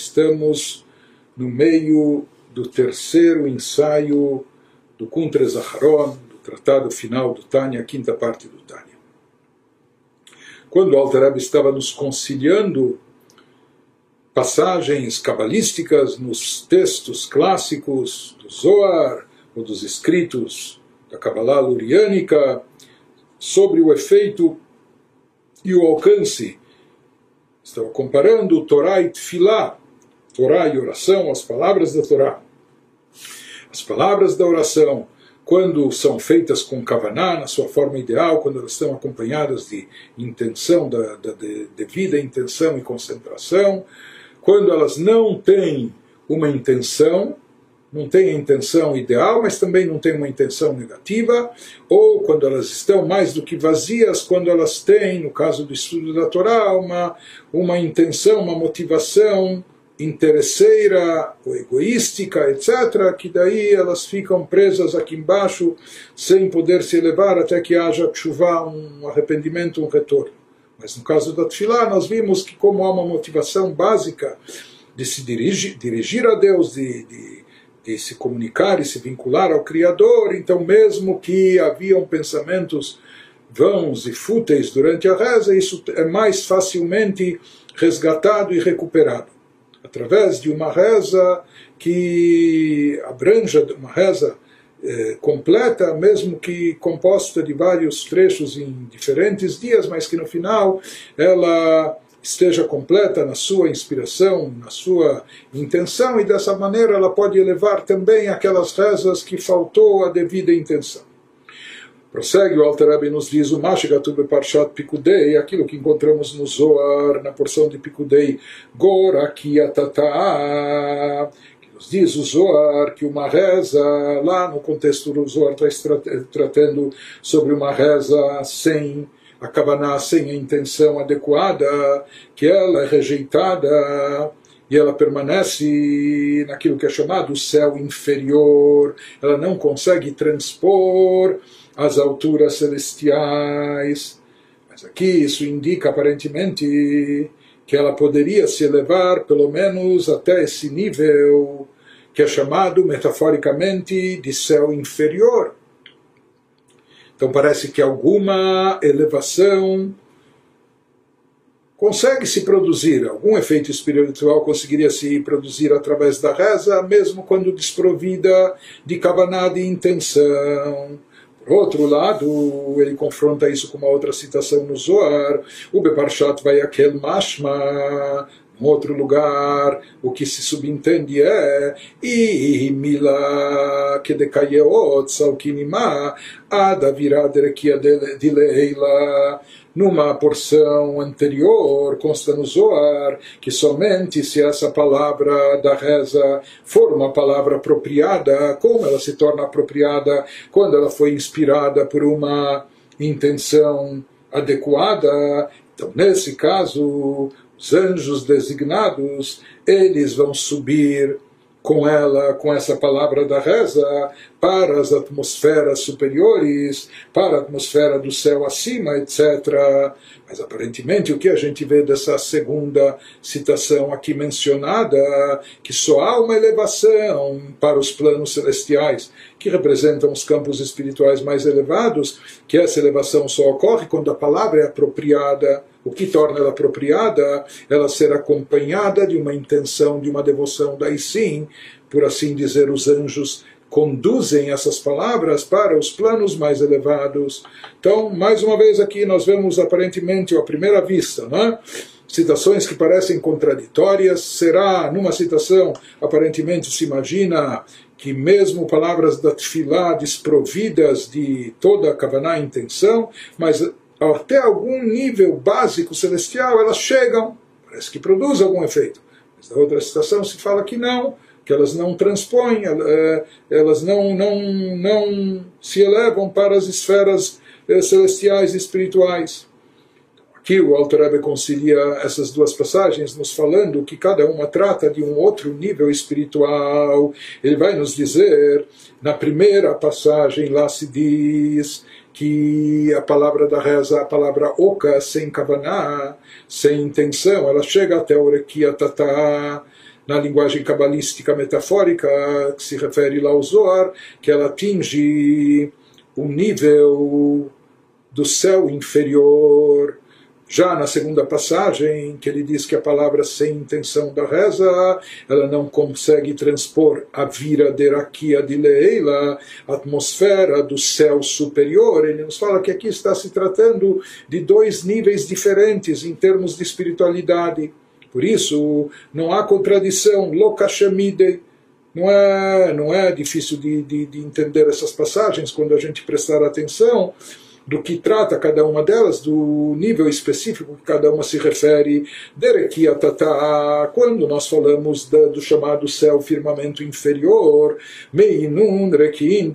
estamos no meio do terceiro ensaio do Kuntres Aharon, do tratado final do Tânia, a quinta parte do Tânia. Quando o Alter estava nos conciliando passagens cabalísticas nos textos clássicos do Zohar ou dos escritos da Kabbalah luriânica sobre o efeito e o alcance. Estava comparando Torá e Tfilá, Torá e oração, as palavras da Torá. As palavras da oração, quando são feitas com Kavaná, na sua forma ideal, quando elas estão acompanhadas de intenção, da, da de, devida intenção e concentração, quando elas não têm uma intenção, não têm a intenção ideal, mas também não têm uma intenção negativa, ou quando elas estão mais do que vazias, quando elas têm, no caso do estudo da Torá, uma, uma intenção, uma motivação interesseira ou egoística, etc., que daí elas ficam presas aqui embaixo sem poder se elevar até que haja chuva, um arrependimento, um retorno. Mas no caso da Tfilá, nós vimos que, como há uma motivação básica de se dirigir, dirigir a Deus, de, de, de se comunicar e se vincular ao Criador, então, mesmo que haviam pensamentos vãos e fúteis durante a reza, isso é mais facilmente resgatado e recuperado. Através de uma reza que abranja, uma reza eh, completa, mesmo que composta de vários trechos em diferentes dias, mas que no final ela esteja completa na sua inspiração, na sua intenção, e dessa maneira ela pode elevar também aquelas rezas que faltou a devida intenção. Prossegue o Alter nos diz o Mashigatube Parshat Pikudei, aquilo que encontramos no Zoar, na porção de Pikudei, Gorakiatata, nos diz o Zohar que uma reza, lá no contexto do Zohar está tratando sobre uma reza sem a Kavaná, sem a intenção adequada, que ela é rejeitada e ela permanece naquilo que é chamado céu inferior, ela não consegue transpor as alturas celestiais. Mas aqui isso indica aparentemente que ela poderia se elevar pelo menos até esse nível que é chamado metaforicamente de céu inferior. Então parece que alguma elevação consegue se produzir, algum efeito espiritual conseguiria se produzir através da reza, mesmo quando desprovida de kavaná de intenção. Por outro lado, ele confronta isso com uma outra citação no Zohar, o Beparshat vai aquel mashma, em outro lugar, o que se subentende é e mila que decayeot salkinima ada virada de leila numa porção anterior, consta no Zoar, que somente se essa palavra da reza for uma palavra apropriada, como ela se torna apropriada quando ela foi inspirada por uma intenção adequada. Então, nesse caso, os anjos designados, eles vão subir com ela, com essa palavra da reza, para as atmosferas superiores, para a atmosfera do céu acima, etc. Mas aparentemente o que a gente vê dessa segunda citação aqui mencionada, que só há uma elevação para os planos celestiais, que representam os campos espirituais mais elevados, que essa elevação só ocorre quando a palavra é apropriada o que torna ela apropriada, ela ser acompanhada de uma intenção, de uma devoção. Daí sim, por assim dizer, os anjos conduzem essas palavras para os planos mais elevados. Então, mais uma vez aqui nós vemos aparentemente à primeira vista, né? citações que parecem contraditórias. Será, numa citação, aparentemente se imagina que mesmo palavras da Tfilá desprovidas de toda a Kavaná intenção, mas até algum nível básico celestial, elas chegam, parece que produz algum efeito. Mas na outra citação se fala que não, que elas não transpõem, eh, elas não, não, não se elevam para as esferas eh, celestiais e espirituais. Aqui o Alter Rebbe concilia essas duas passagens, nos falando que cada uma trata de um outro nível espiritual. Ele vai nos dizer, na primeira passagem lá se diz que a palavra da reza, a palavra oca, sem kavaná, sem intenção, ela chega até o rekia tatá, na linguagem cabalística metafórica, que se refere lá ao Zohar, que ela atinge um nível do céu inferior. Já na segunda passagem, que ele diz que a palavra sem intenção da reza, ela não consegue transpor a vira deraquia de Leila, a atmosfera do céu superior. Ele nos fala que aqui está se tratando de dois níveis diferentes em termos de espiritualidade. Por isso, não há contradição, lokashamide. Não é, não é difícil de, de, de entender essas passagens quando a gente prestar atenção do que trata cada uma delas, do nível específico que cada uma se refere, Derekiatata, quando nós falamos da, do chamado céu firmamento inferior, Meinun Rekin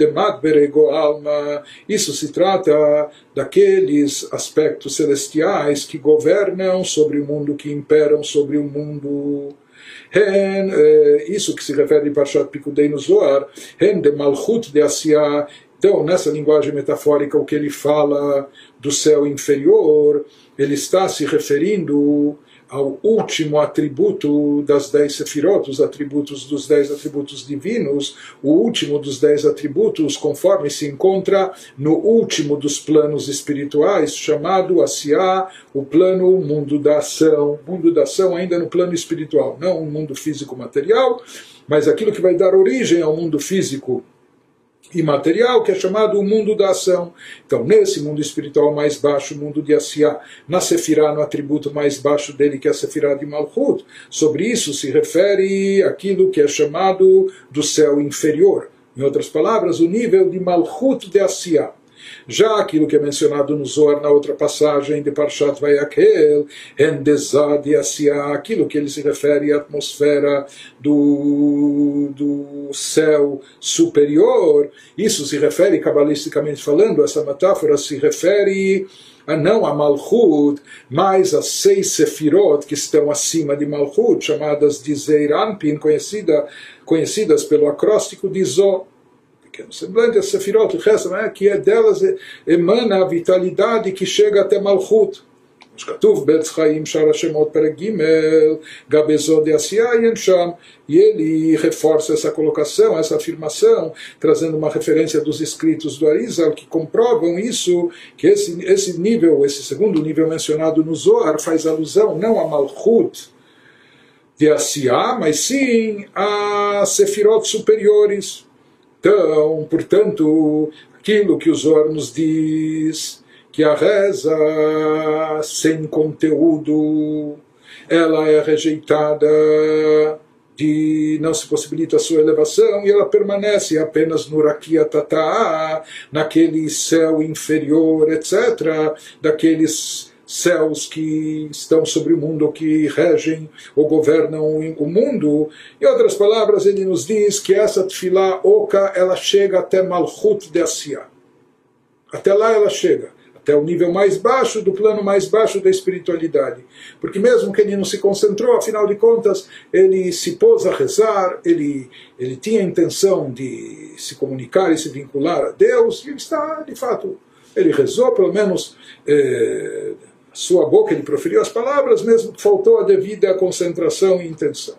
Alma, isso se trata daqueles aspectos celestiais que governam sobre o mundo, que imperam sobre o mundo. Hen, eh, isso que se refere a Parshat Pikudei no Zohar, Hen de Malchut de Asiá, então, nessa linguagem metafórica, o que ele fala do céu inferior, ele está se referindo ao último atributo das dez sefirot, os atributos dos dez atributos divinos, o último dos dez atributos, conforme se encontra no último dos planos espirituais, chamado Asiá, o plano mundo da ação, mundo da ação ainda no plano espiritual, não o mundo físico material, mas aquilo que vai dar origem ao mundo físico imaterial, que é chamado o mundo da ação. Então, nesse mundo espiritual mais baixo, o mundo de Asiá, na Sefirá, no atributo mais baixo dele, que é a Sefirá de Malchut, sobre isso se refere aquilo que é chamado do céu inferior. Em outras palavras, o nível de Malchut de Asiá. Já aquilo que é mencionado no Zohar na outra passagem de Parshat Vayakel, Endezad Asiá, aquilo que ele se refere à atmosfera do, do céu superior, isso se refere, cabalisticamente falando, essa metáfora se refere a não a Malchut, mas as seis Sefirot que estão acima de Malchut, chamadas de Zeiranpin, conhecida, conhecidas pelo acróstico de Zó pequeno semblante, as sefirot, o resto, né, que é delas emana a vitalidade que chega até Malchut. שכתוב בעץ חיים שאר השמות פרק ג' גבזו דעשייה ינשם e ele reforça essa colocação, essa afirmação, trazendo uma referência dos escritos do Arizal que comprovam isso, que esse, esse nível, esse segundo nível mencionado no Zohar faz alusão não a Malchut de Asiá, mas sim a Sefirot superiores, então, portanto, aquilo que o Zohar nos diz, que a reza sem conteúdo, ela é rejeitada, de não se possibilita a sua elevação e ela permanece apenas no Rakia Tata'a, naquele céu inferior, etc., daqueles céus que estão sobre o mundo, que regem ou governam o mundo. Em outras palavras, ele nos diz que essa tefilá oca, ela chega até Malchut de Asiá. Até lá ela chega, até o nível mais baixo do plano mais baixo da espiritualidade. Porque mesmo que ele não se concentrou, afinal de contas, ele se pôs a rezar, ele, ele tinha a intenção de se comunicar e se vincular a Deus, e está, de fato, ele rezou, pelo menos... Eh, sua boca ele proferiu as palavras, mesmo que faltou a devida concentração e intenção.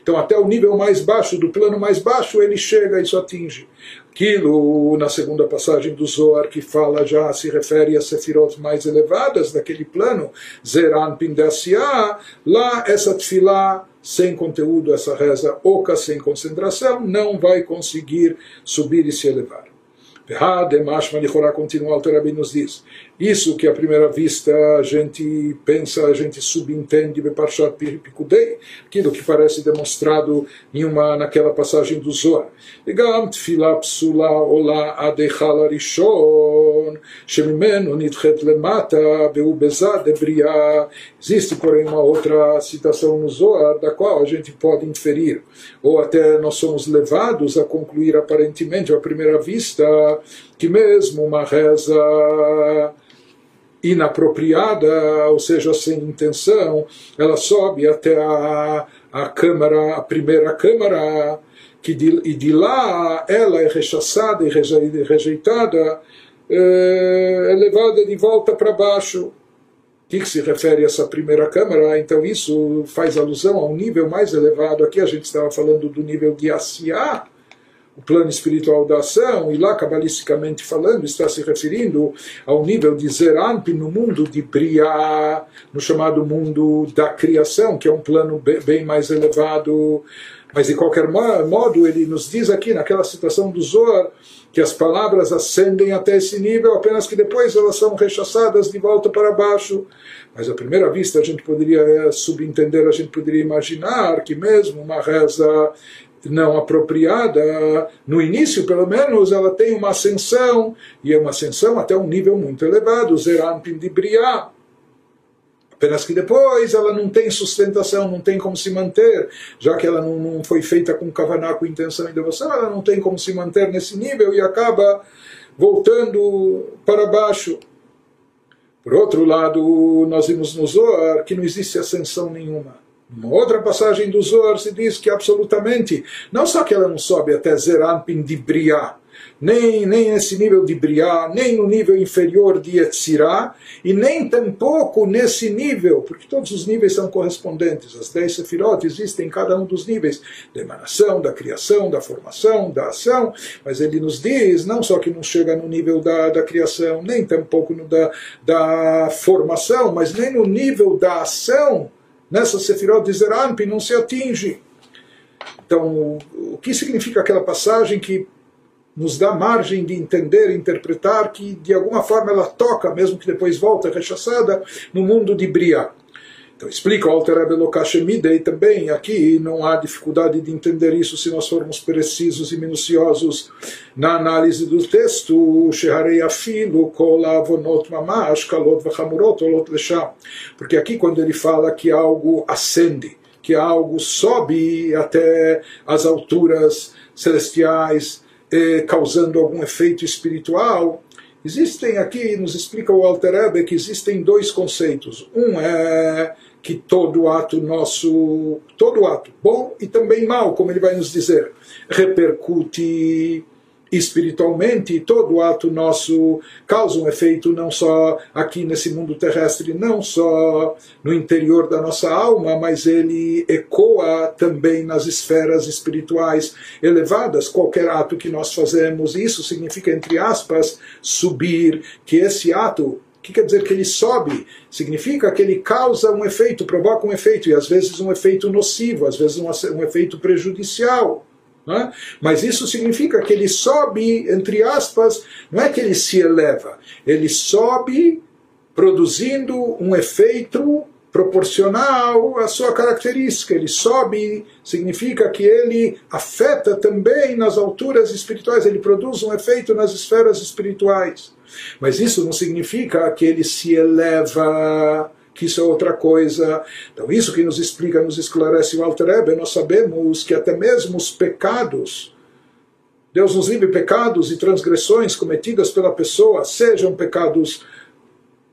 Então, até o nível mais baixo, do plano mais baixo, ele chega e isso atinge. Aquilo, na segunda passagem do Zohar, que fala já, se refere a sefirot mais elevadas daquele plano, Zeran Pindasiá, lá essa tefilá sem conteúdo, essa reza oca, sem concentração, não vai conseguir subir e se elevar. Hademashma Nicolá continua, o Terabim nos diz. Isso que à primeira vista a gente pensa, a gente subentende, Beparshat Pikudei, aquilo que parece demonstrado em uma, naquela passagem do Zohar. Egam Tfilah Psula Ola Adechal Arishon, Shemimeno Nidchet Lemata, Beubezad Ebriá. Existe, porém, uma outra citação no Zohar, da qual a gente pode inferir, ou até nós somos levados a concluir aparentemente, à primeira vista, que mesmo uma reza inapropriada, ou seja, sem intenção, ela sobe até a, a câmara, a primeira câmara, que de, e de lá ela é rechaçada e rejeitada, é, é levada de volta para baixo. que, que se refere a essa primeira câmara? Então isso faz alusão a um nível mais elevado. Aqui a gente estava falando do nível de Asiá, o plano espiritual da ação, e lá, cabalisticamente falando, está se referindo ao nível de Zeramp no mundo de Briá, no chamado mundo da criação, que é um plano bem mais elevado. Mas, de qualquer modo, ele nos diz aqui, naquela situação do Zohar, que as palavras ascendem até esse nível, apenas que depois elas são rechaçadas de volta para baixo. Mas à primeira vista a gente poderia eh, subentender, a gente poderia imaginar que mesmo uma reza não apropriada, no início pelo menos, ela tem uma ascensão, e é uma ascensão até um nível muito elevado, Zerampim de Briá. Apenas que depois ela não tem sustentação, não tem como se manter, já que ela não, não foi feita com kavaná, com intenção e devoção, ela não tem como se manter nesse nível e acaba voltando para baixo. Por outro lado, nós vimos no Zohar que não existe ascensão nenhuma. Uma outra passagem do Zohar se diz que absolutamente, não só que ela não sobe até Zerampin de Briá, nem, nem nesse nível de Briá, nem no nível inferior de Etzirá, e nem tampouco nesse nível, porque todos os níveis são correspondentes. As dez sefirot existem em cada um dos níveis da emanação, da criação, da formação, da ação, mas ele nos diz não só que não chega no nível da, da criação, nem tampouco no da, da formação, mas nem no nível da ação, nessa sefirot de Zerampi não se atinge. Então, o que significa aquela passagem que nos dá margem de entender, interpretar que de alguma forma ela toca, mesmo que depois volta rechaçada, no mundo de Briá. Então explica o Alter Rebbe também aqui não há dificuldade de entender isso se nós formos precisos e minuciosos na análise do texto. Porque aqui quando ele fala que algo ascende que algo sobe até as alturas celestiais eh, causando algum efeito espiritual, existem aqui, nos explica o Alter Ebe, que existem dois conceitos. Um é que todo ato nosso, todo ato, bom e também mal, como ele vai nos dizer, repercute espiritualmente, todo ato nosso causa um efeito não só aqui nesse mundo terrestre, não só no interior da nossa alma, mas ele ecoa também nas esferas espirituais elevadas. Qualquer ato que nós fazemos, isso significa, entre aspas, subir, que esse ato o que quer dizer que ele sobe? Significa que ele causa um efeito, provoca um efeito, e às vezes um efeito nocivo, às vezes um, um efeito prejudicial. É? Mas isso significa que ele sobe, entre aspas, não é que ele se eleva, ele sobe produzindo um efeito proporcional à sua característica. Ele sobe, significa que ele afeta também nas alturas espirituais, ele produz um efeito nas esferas espirituais. Mas isso não significa que ele se eleva que isso é outra coisa. Então, isso que nos explica, nos esclarece o Alter Ebe, nós sabemos que até mesmo os pecados, Deus nos livre pecados e transgressões cometidas pela pessoa, sejam pecados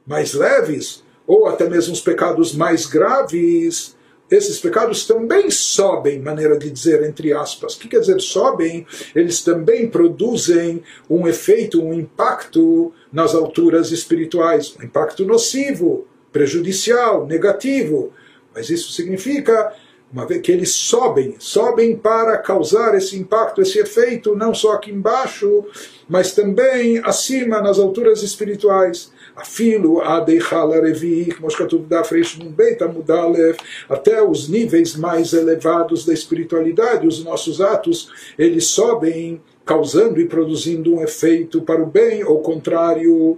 mais leves, ou até mesmo os pecados mais graves, esses pecados também sobem, maneira de dizer, entre aspas. O que quer dizer sobem? Eles também produzem um efeito, um impacto nas alturas espirituais, um impacto nocivo prejudicial, negativo. Mas isso significa uma vez que eles sobem, sobem para causar esse impacto, esse efeito, não só aqui embaixo, mas também acima, nas alturas espirituais. Afilo, até os níveis mais elevados da espiritualidade, os nossos atos, eles sobem, causando e produzindo um efeito para o bem, ou contrário,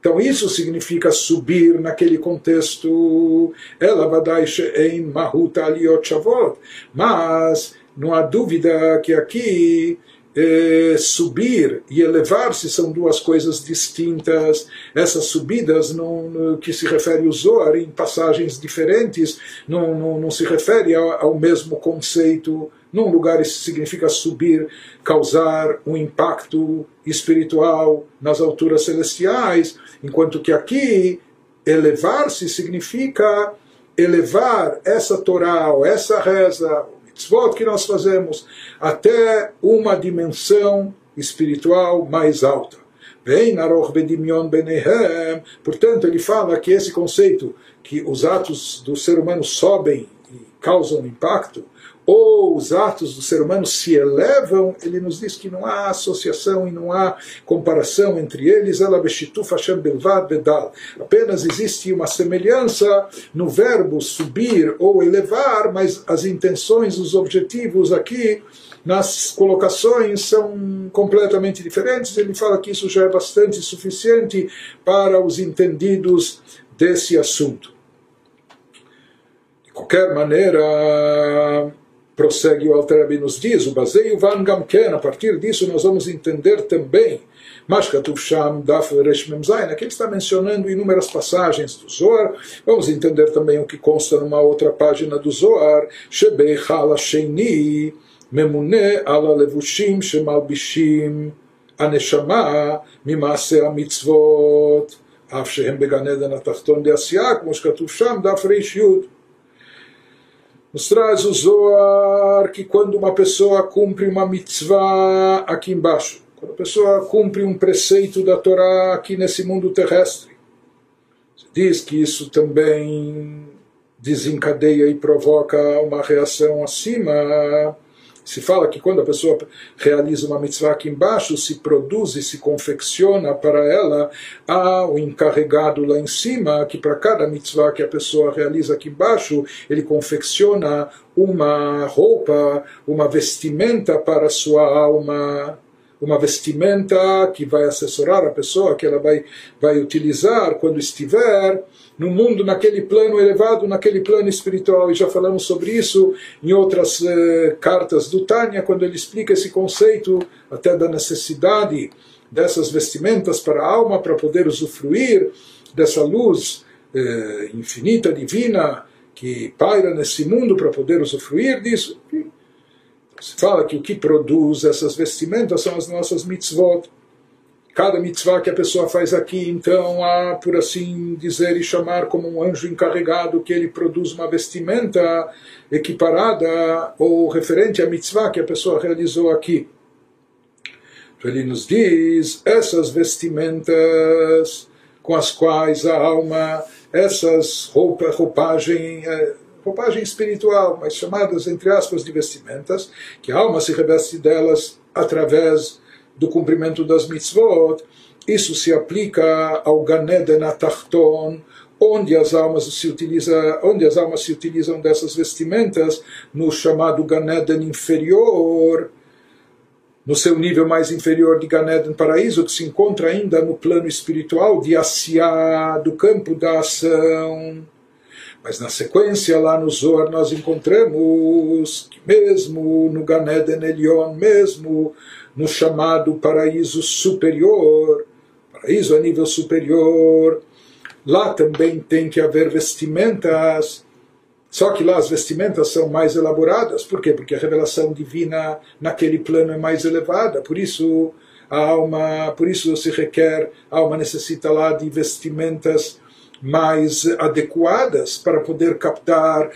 então isso significa subir naquele contexto. Ela vadai she'ein mahut aliyot shavot. Mas não há dúvida que aqui eh, subir e elevar-se são duas coisas distintas. Essas subidas, não, no, que se refere ao Zohar em passagens diferentes, não, não, não se refere ao, ao mesmo conceito. Num lugar isso significa subir, causar um impacto espiritual nas alturas celestiais, enquanto que aqui elevar-se significa elevar essa Torá, essa reza, o mitzvot que nós fazemos, até uma dimensão espiritual mais alta. Portanto, ele fala que esse conceito, que os atos do ser humano sobem e causam impacto, ou os atos do ser humano se elevam, ele nos diz que não há associação e não há comparação entre eles. Apenas existe uma semelhança no verbo subir ou elevar, mas as intenções, os objetivos aqui nas colocações são completamente diferentes. Ele fala que isso já é bastante suficiente para os entendidos desse assunto. De qualquer maneira, Prossegue o Alter nos diz, o baseio Van Gamken, a partir disso nós vamos entender também Mashkatuf Sham Daf Reshmem Zain, aqui ele está mencionando inúmeras passagens do Zohar, vamos entender também o que consta numa outra página do Zohar, Shebei Hala Sheini, Memune Ala Levushim Shemalbishim, Aneshama Mimase Amitzvot, Af Shehem Beganeden Atachton de Asiak, Mashkatuf Sham Daf Reish Yud. Nos traz o Zohar que quando uma pessoa cumpre uma mitzvah aqui embaixo, quando a pessoa cumpre um preceito da Torá aqui nesse mundo terrestre, diz que isso também desencadeia e provoca uma reação acima se fala que quando a pessoa realiza uma mitzvah aqui embaixo, se produz e se confecciona para ela, há o encarregado lá em cima, que para cada mitzvah que a pessoa realiza aqui embaixo, ele confecciona uma roupa, uma vestimenta para a sua alma. Uma vestimenta que vai assessorar a pessoa, que ela vai, vai utilizar quando estiver no mundo, naquele plano elevado, naquele plano espiritual. E já falamos sobre isso em outras eh, cartas do Tânia, quando ele explica esse conceito até da necessidade dessas vestimentas para a alma, para poder usufruir dessa luz eh, infinita, divina, que paira nesse mundo, para poder usufruir disso. Se fala que o que produz essas vestimentas são as nossas mitzvot cada mitzvah que a pessoa faz aqui, então há, por assim dizer e chamar, como um anjo encarregado que ele produz uma vestimenta equiparada ou referente à mitzvah que a pessoa realizou aqui. Ele nos diz essas vestimentas com as quais a alma, essas roupa, roupagem, é, roupagem espiritual, mas chamadas entre aspas de vestimentas, que a alma se reveste delas através do cumprimento das mitzvot, isso se aplica ao Ganeden Atachton, onde as almas se utiliza, onde as almas se utilizam dessas vestimentas no chamado Ganeden inferior, no seu nível mais inferior de Ganeden paraíso, que se encontra ainda no plano espiritual de Asiá, do campo da ação. Mas na sequência, lá no Zohar, nós encontramos que mesmo no Ganeden Elion, mesmo no chamado paraíso superior, paraíso a nível superior, lá também tem que haver vestimentas, só que lá as vestimentas são mais elaboradas, por quê? Porque a revelação divina naquele plano é mais elevada, por isso a alma, por isso se requer, a alma necessita lá de vestimentas mais adequadas para poder captar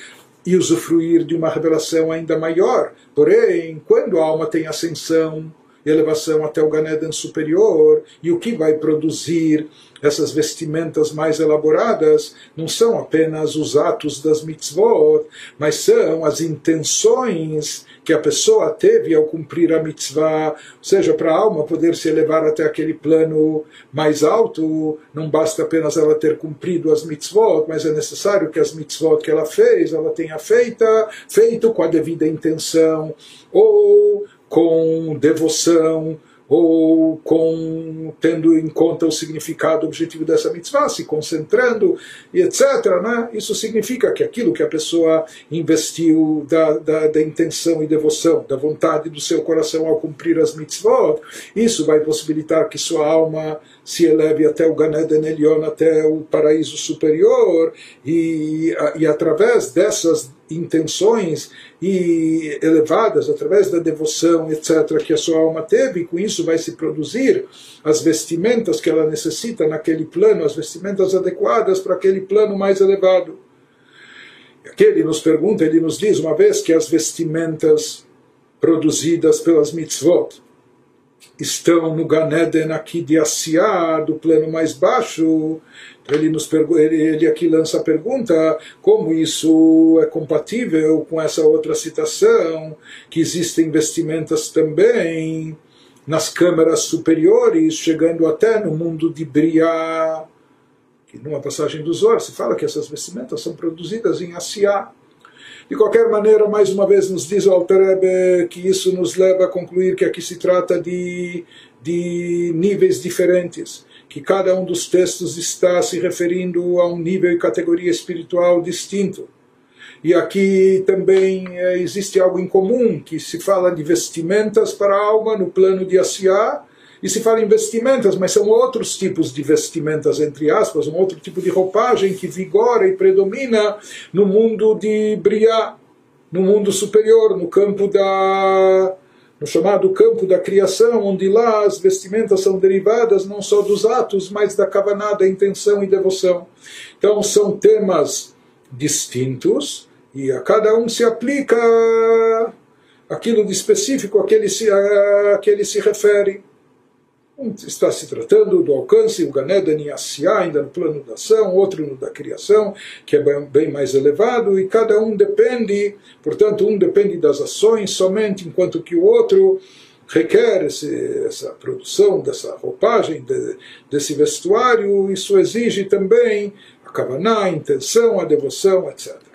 e usufruir de uma revelação ainda maior. Porém, quando a alma tem ascensão, elevação até o Ganeden superior, e o que vai produzir essas vestimentas mais elaboradas não são apenas os atos das mitzvot, mas são as intenções que a pessoa teve ao cumprir a mitzvah, ou seja, para a alma poder se elevar até aquele plano mais alto, não basta apenas ela ter cumprido as mitzvot, mas é necessário que as mitzvot que ela fez, ela tenha feita, feito com a devida intenção, ou com devoção ou com tendo em conta o significado objetivo dessa mitzvah, se concentrando e etc. Né? Isso significa que aquilo que a pessoa investiu da, da, da, intenção e devoção, da vontade do seu coração ao cumprir as mitzvot, isso vai possibilitar que sua alma se eleve até o Ganeden Elion, até o paraíso superior, e, e através dessas intenções e elevadas através da devoção, etc., que a sua alma teve, e com isso vai se produzir as vestimentas que ela necessita naquele plano, as vestimentas adequadas para aquele plano mais elevado. Aqui ele nos pergunta, ele nos diz, uma vez que as vestimentas produzidas pelas mitzvot, estão no Ganeden aqui de Asiá, do plano mais baixo. Então ele, nos ele, ele aqui lança a pergunta como isso é compatível com essa outra citação, que existem vestimentas também nas câmaras superiores, chegando até no mundo de Briá. Que numa passagem dos Zor se fala que essas vestimentas são produzidas em Asiá. De qualquer maneira, mais uma vez nos diz o Altareb que isso nos leva a concluir que aqui se trata de, de níveis diferentes, que cada um dos textos está se referindo a um nível e categoria espiritual distinto. E aqui também é, existe algo em comum, que se fala de vestimentas para a alma no plano de Asiá, e se fala em vestimentas, mas são outros tipos de vestimentas, entre aspas, um outro tipo de roupagem que vigora e predomina no mundo de Briá, no mundo superior, no campo da. no chamado campo da criação, onde lá as vestimentas são derivadas não só dos atos, mas da kavaná, da intenção e devoção. Então são temas distintos e a cada um se aplica aquilo de específico a que ele se, a que ele se refere. Está se tratando do alcance, o Ganeden em Asiá, ainda no plano da ação, outro no da criação, que é bem, bem, mais elevado, e cada um depende, portanto, um depende das ações somente, enquanto que o outro requer esse, essa produção dessa roupagem, de, desse vestuário, isso exige também a kavaná, a intenção, a devoção, etc.